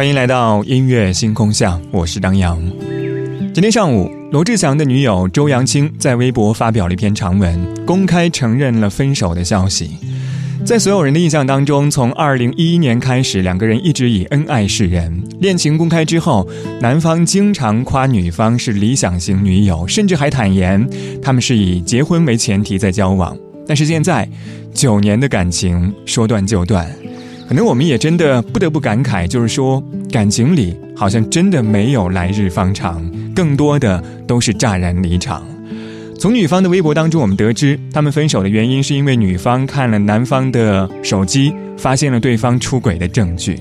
欢迎来到音乐星空下，我是张扬。今天上午，罗志祥的女友周扬青在微博发表了一篇长文，公开承认了分手的消息。在所有人的印象当中，从二零一一年开始，两个人一直以恩爱示人。恋情公开之后，男方经常夸女方是理想型女友，甚至还坦言他们是以结婚为前提在交往。但是现在，九年的感情说断就断。可能我们也真的不得不感慨，就是说，感情里好像真的没有来日方长，更多的都是乍然离场。从女方的微博当中，我们得知，他们分手的原因是因为女方看了男方的手机，发现了对方出轨的证据。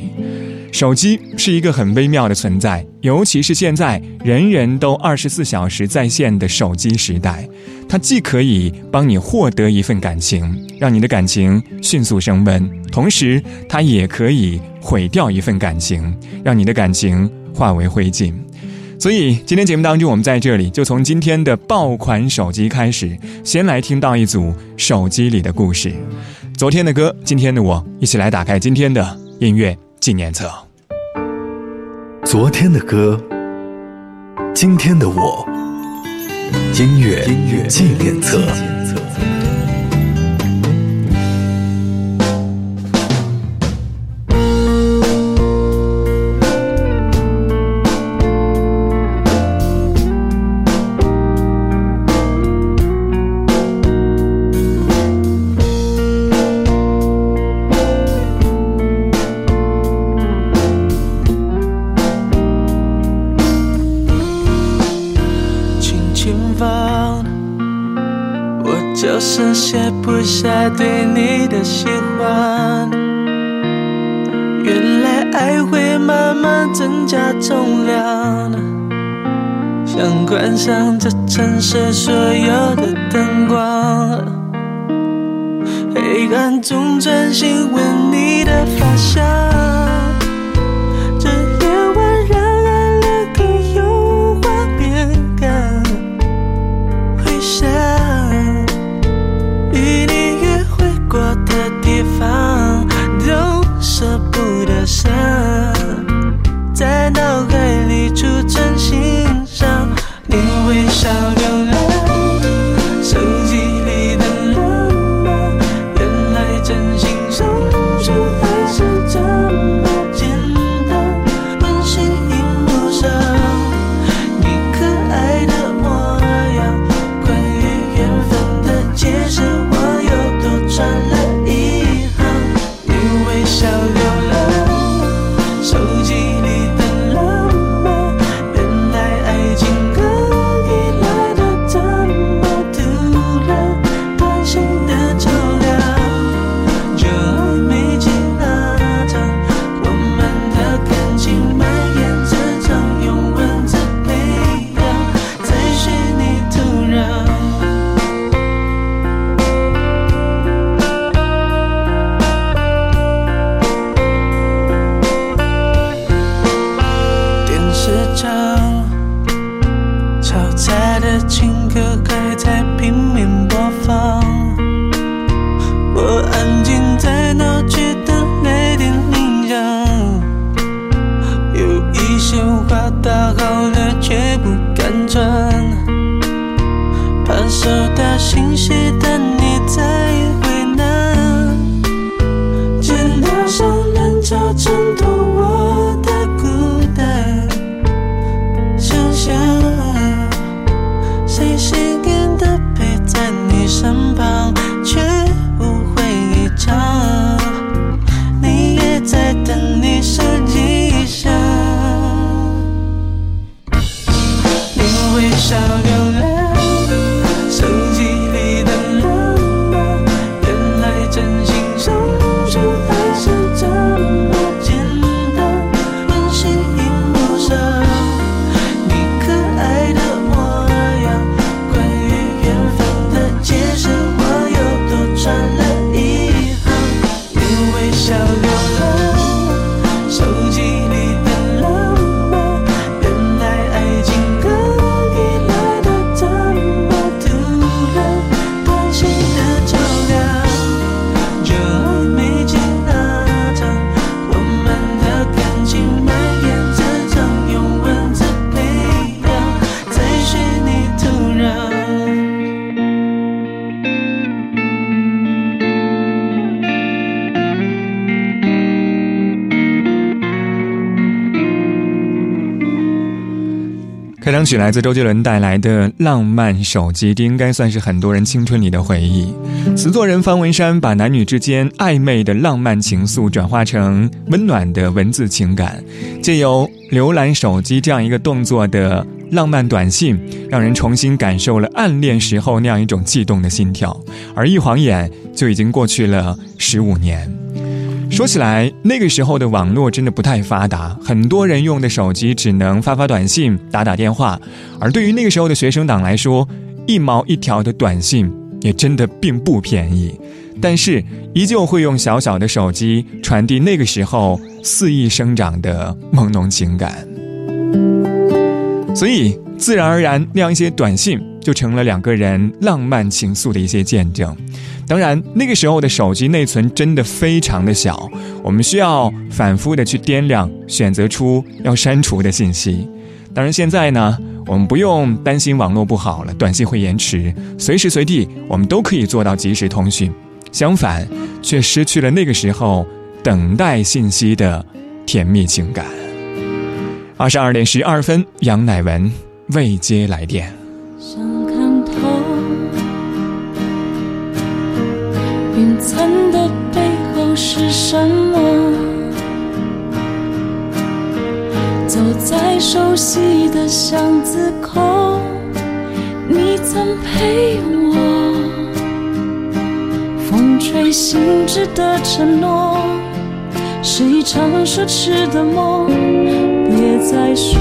手机是一个很微妙的存在，尤其是现在人人都二十四小时在线的手机时代，它既可以帮你获得一份感情，让你的感情迅速升温，同时它也可以毁掉一份感情，让你的感情化为灰烬。所以今天节目当中，我们在这里就从今天的爆款手机开始，先来听到一组手机里的故事。昨天的歌，今天的我，一起来打开今天的音乐。纪念册。昨天的歌，今天的我，音乐纪念册。上这城市所有的灯光，黑暗中专心闻你的发香。笑开场曲来自周杰伦带来的《浪漫手机》，这应该算是很多人青春里的回忆。词作人方文山把男女之间暧昧的浪漫情愫转化成温暖的文字情感，借由浏览手机这样一个动作的浪漫短信，让人重新感受了暗恋时候那样一种悸动的心跳。而一晃眼，就已经过去了十五年。说起来，那个时候的网络真的不太发达，很多人用的手机只能发发短信、打打电话。而对于那个时候的学生党来说，一毛一条的短信也真的并不便宜。但是，依旧会用小小的手机传递那个时候肆意生长的朦胧情感。所以，自然而然，那样一些短信就成了两个人浪漫情愫的一些见证。当然，那个时候的手机内存真的非常的小，我们需要反复的去掂量，选择出要删除的信息。当然，现在呢，我们不用担心网络不好了，短信会延迟，随时随地我们都可以做到即时通讯。相反，却失去了那个时候等待信息的甜蜜情感。二十二点十二分，杨乃文未接来电。云层的背后是什么？走在熟悉的巷子口，你曾陪我。风吹醒止的承诺，是一场奢侈的梦。别再说，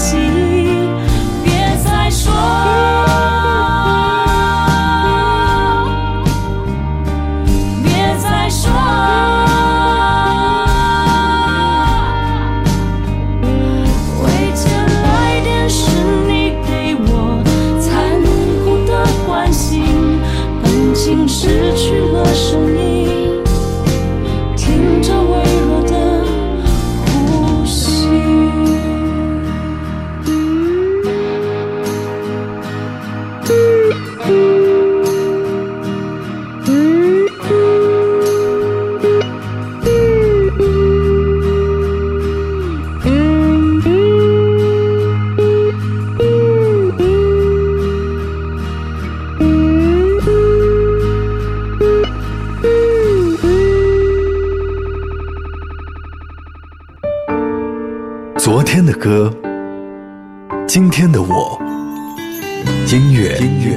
see.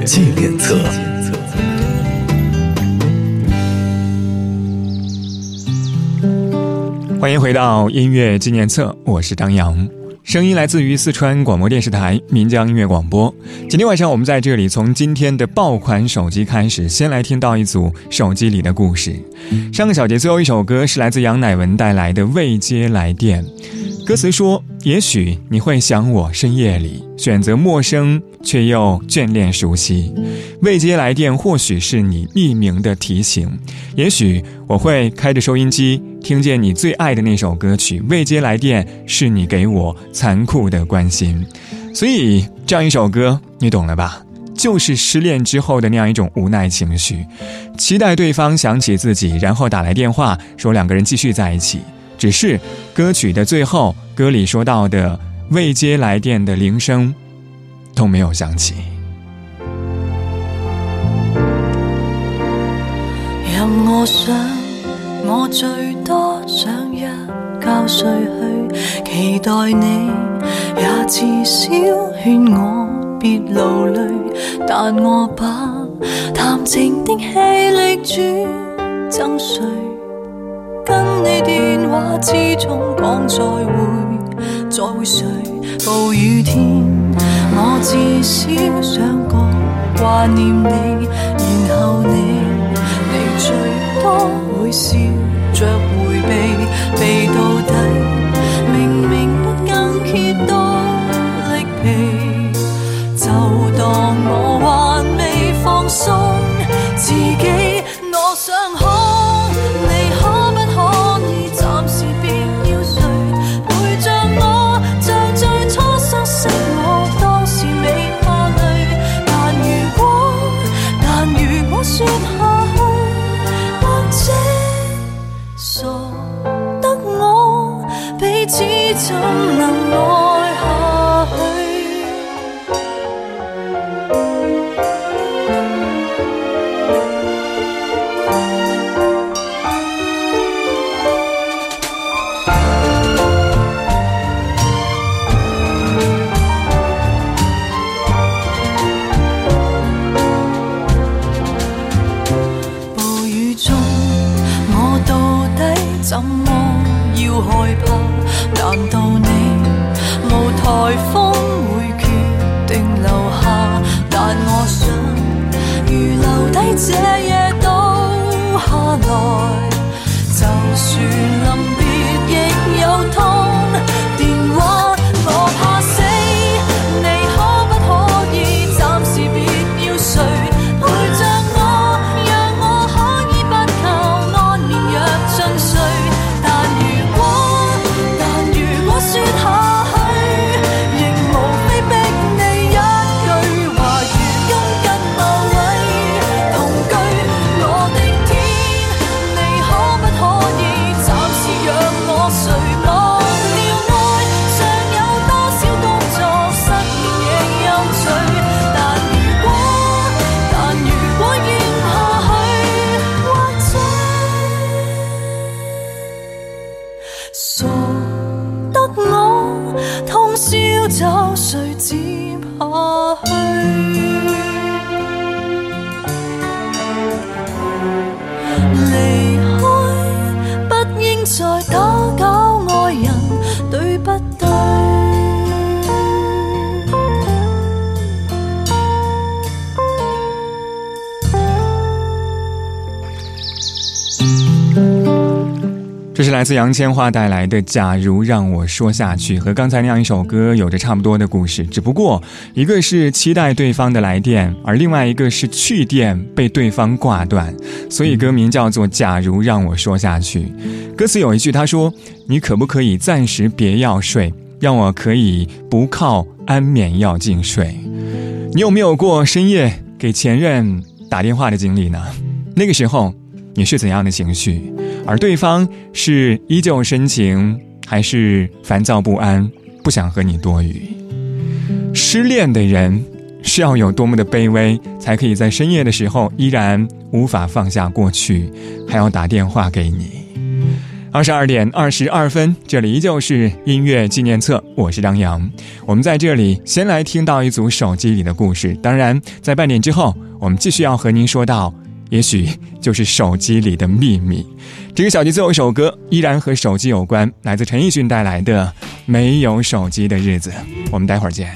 纪念册。欢迎回到音乐纪念册，我是张扬。声音来自于四川广播电视台岷江音乐广播。今天晚上我们在这里，从今天的爆款手机开始，先来听到一组手机里的故事。上个小节最后一首歌是来自杨乃文带来的《未接来电》，歌词说：“也许你会想我，深夜里选择陌生，却又眷恋熟悉。未接来电或许是你匿名的提醒，也许我会开着收音机。”听见你最爱的那首歌曲，未接来电，是你给我残酷的关心。所以这样一首歌，你懂了吧？就是失恋之后的那样一种无奈情绪，期待对方想起自己，然后打来电话说两个人继续在一起。只是歌曲的最后，歌里说到的未接来电的铃声都没有响起。任我想。我最多想一觉睡去，期待你也至少劝我别流泪。但我把谈情的气力转赠谁？跟你电话之中讲再会，再会谁？暴雨天，我至少想讲挂念你，然后你，你最多。会笑着来自杨千嬅带来的《假如让我说下去》，和刚才那样一首歌有着差不多的故事，只不过一个是期待对方的来电，而另外一个是去电被对方挂断，所以歌名叫做《假如让我说下去》。歌词有一句，他说：“你可不可以暂时别要睡，让我可以不靠安眠药进睡？”你有没有过深夜给前任打电话的经历呢？那个时候你是怎样的情绪？而对方是依旧深情，还是烦躁不安，不想和你多语？失恋的人是要有多么的卑微，才可以在深夜的时候依然无法放下过去，还要打电话给你？二十二点二十二分，这里依旧是音乐纪念册，我是张扬。我们在这里先来听到一组手机里的故事，当然，在半点之后，我们继续要和您说到，也许就是手机里的秘密。这个小节最后一首歌依然和手机有关，来自陈奕迅带来的《没有手机的日子》。我们待会儿见。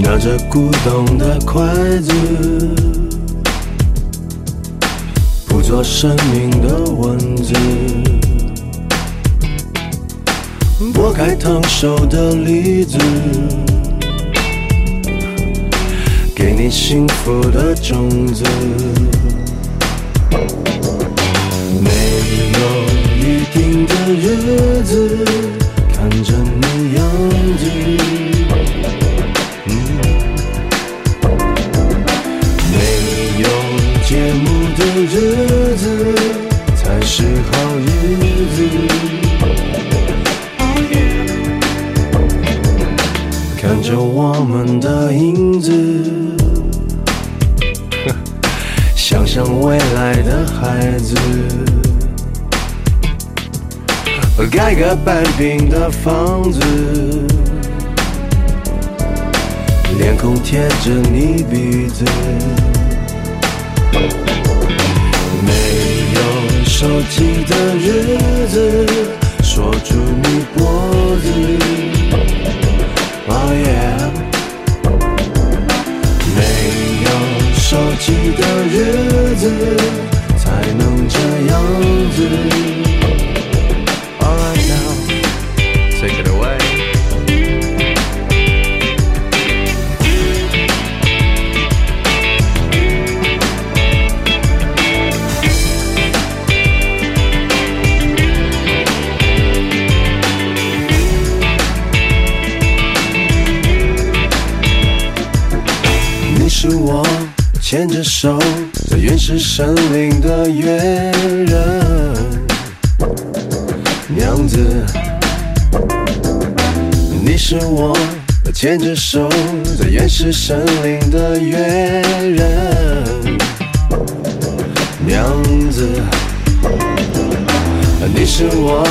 拿着古董的筷子，捕捉生命的文字，剥开烫手的梨子，给你幸福的种子。没有一定的日子，看着你样子。没有节目的日子才是好日子。看着我们的影子，想象未来的孩子，盖个半平的房子。脸孔贴着你鼻子，没有手机的日子，锁住你脖子。Oh yeah，没有手机的日子，才能这样子。原始森林的约人，娘子。你是我牵着手在原始森林的约人，娘子。你是我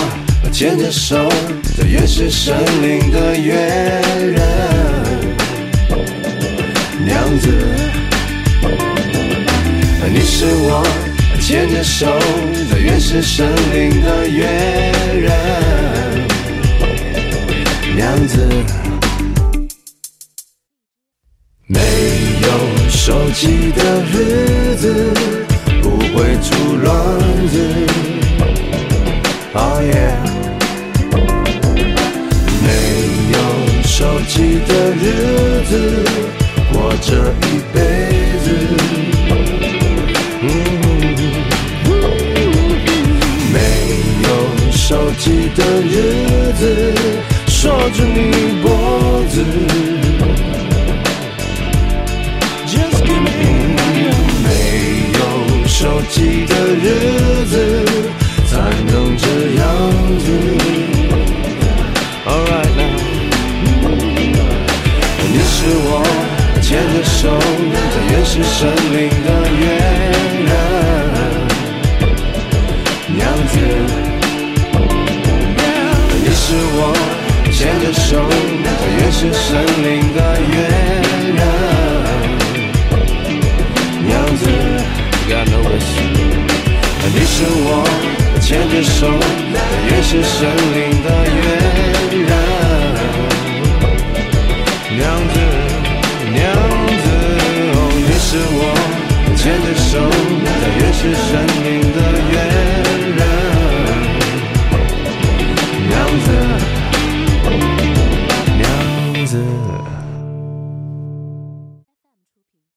牵着手在原始森林的约人。娘子，是我牵着手在原始森林的约人，娘子。没有手机的日子，不会出乱子。Oh yeah。没有手机的日子，过这一的日子，锁住你脖子。Just give me 没有手机的日子，才能这样子。Alright now，你是我牵着手在原始森林的是我牵着手在原始森林的约人，娘子。God knows。你是我牵着手在原始森林的约人，娘子，娘子，哦，你是我牵着手在原始森林的